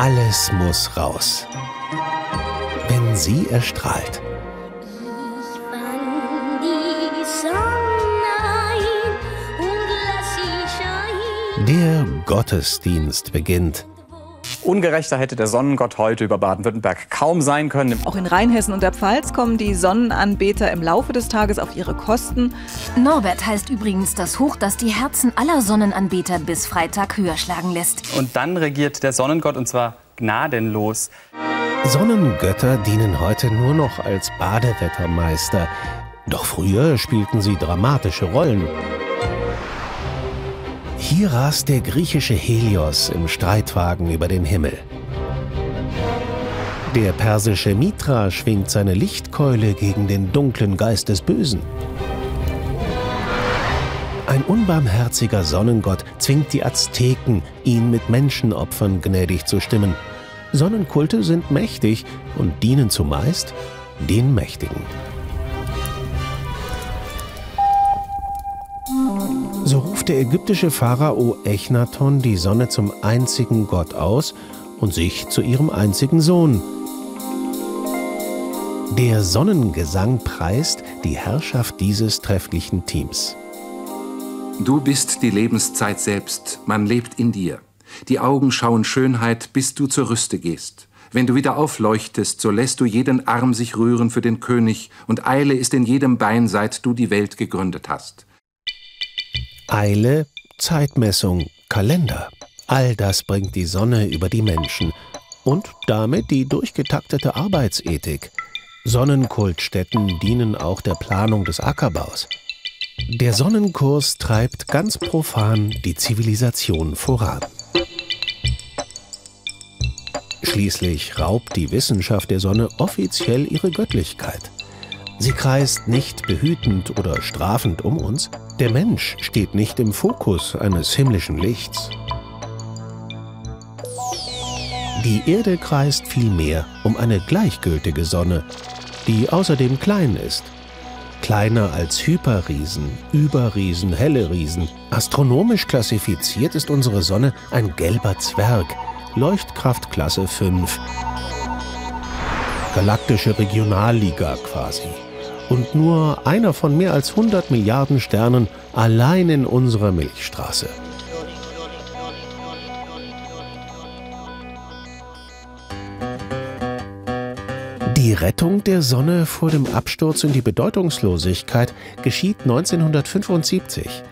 Alles muss raus. Wenn sie erstrahlt. Der Gottesdienst beginnt. Ungerechter hätte der Sonnengott heute über Baden-Württemberg kaum sein können. Auch in Rheinhessen und der Pfalz kommen die Sonnenanbeter im Laufe des Tages auf ihre Kosten. Norbert heißt übrigens das Hoch, das die Herzen aller Sonnenanbeter bis Freitag höher schlagen lässt. Und dann regiert der Sonnengott und zwar gnadenlos. Sonnengötter dienen heute nur noch als Badewettermeister. Doch früher spielten sie dramatische Rollen. Hier rast der griechische Helios im Streitwagen über den Himmel. Der persische Mitra schwingt seine Lichtkeule gegen den dunklen Geist des Bösen. Ein unbarmherziger Sonnengott zwingt die Azteken, ihn mit Menschenopfern gnädig zu stimmen. Sonnenkulte sind mächtig und dienen zumeist den Mächtigen. Der ägyptische Pharao Echnaton die Sonne zum einzigen Gott aus und sich zu ihrem einzigen Sohn. Der Sonnengesang preist die Herrschaft dieses trefflichen Teams. Du bist die Lebenszeit selbst, man lebt in dir. Die Augen schauen Schönheit, bis du zur Rüste gehst. Wenn du wieder aufleuchtest, so lässt du jeden Arm sich rühren für den König, und Eile ist in jedem Bein, seit du die Welt gegründet hast. Eile, Zeitmessung, Kalender. All das bringt die Sonne über die Menschen und damit die durchgetaktete Arbeitsethik. Sonnenkultstätten dienen auch der Planung des Ackerbaus. Der Sonnenkurs treibt ganz profan die Zivilisation voran. Schließlich raubt die Wissenschaft der Sonne offiziell ihre Göttlichkeit. Sie kreist nicht behütend oder strafend um uns, der Mensch steht nicht im Fokus eines himmlischen Lichts. Die Erde kreist vielmehr um eine gleichgültige Sonne, die außerdem klein ist. Kleiner als Hyperriesen, Überriesen, helle Riesen. Astronomisch klassifiziert ist unsere Sonne ein gelber Zwerg, Leuchtkraftklasse 5. Galaktische Regionalliga quasi nur einer von mehr als 100 Milliarden Sternen allein in unserer Milchstraße. Die Rettung der Sonne vor dem Absturz in die Bedeutungslosigkeit geschieht 1975.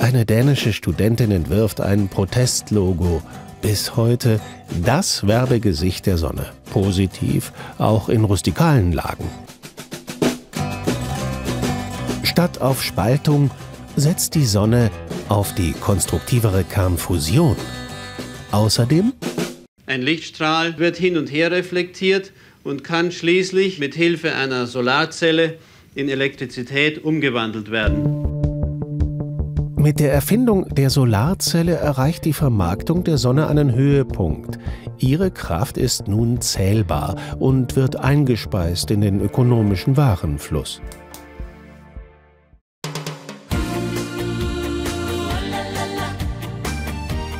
Eine dänische Studentin entwirft ein Protestlogo. Bis heute das Werbegesicht der Sonne. Positiv, auch in rustikalen Lagen. Statt auf Spaltung setzt die Sonne auf die konstruktivere Kernfusion. Außerdem ein Lichtstrahl wird hin und her reflektiert und kann schließlich mit Hilfe einer Solarzelle in Elektrizität umgewandelt werden. Mit der Erfindung der Solarzelle erreicht die Vermarktung der Sonne einen Höhepunkt. Ihre Kraft ist nun zählbar und wird eingespeist in den ökonomischen Warenfluss.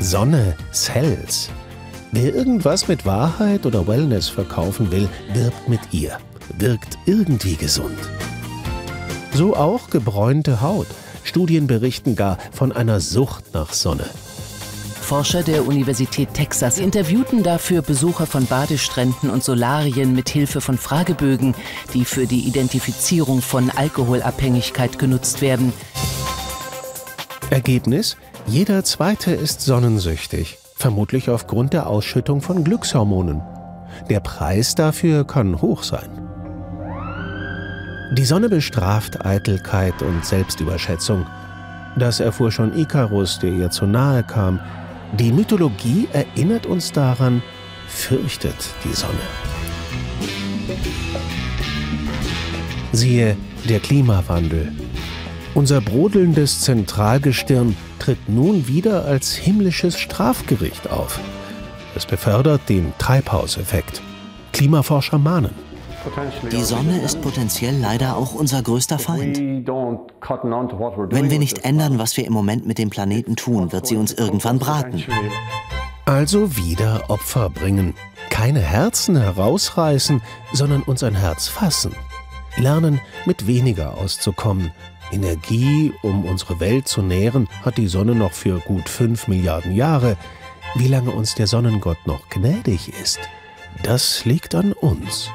Sonne, Cells. Wer irgendwas mit Wahrheit oder Wellness verkaufen will, wirbt mit ihr, wirkt irgendwie gesund. So auch gebräunte Haut. Studien berichten gar von einer Sucht nach Sonne. Forscher der Universität Texas interviewten dafür Besucher von Badestränden und Solarien mit Hilfe von Fragebögen, die für die Identifizierung von Alkoholabhängigkeit genutzt werden. Ergebnis? Jeder zweite ist sonnensüchtig, vermutlich aufgrund der Ausschüttung von Glückshormonen. Der Preis dafür kann hoch sein. Die Sonne bestraft Eitelkeit und Selbstüberschätzung. Das erfuhr schon Ikarus, der ihr zu nahe kam. Die Mythologie erinnert uns daran, fürchtet die Sonne. Siehe der Klimawandel. Unser brodelndes Zentralgestirn tritt nun wieder als himmlisches Strafgericht auf. Es befördert den Treibhauseffekt. Klimaforscher mahnen. Die Sonne ist potenziell leider auch unser größter Feind. Wenn wir nicht ändern, was wir im Moment mit dem Planeten tun, wird sie uns irgendwann braten. Also wieder Opfer bringen. Keine Herzen herausreißen, sondern uns ein Herz fassen. Lernen, mit weniger auszukommen. Energie, um unsere Welt zu nähren, hat die Sonne noch für gut fünf Milliarden Jahre. Wie lange uns der Sonnengott noch gnädig ist, das liegt an uns.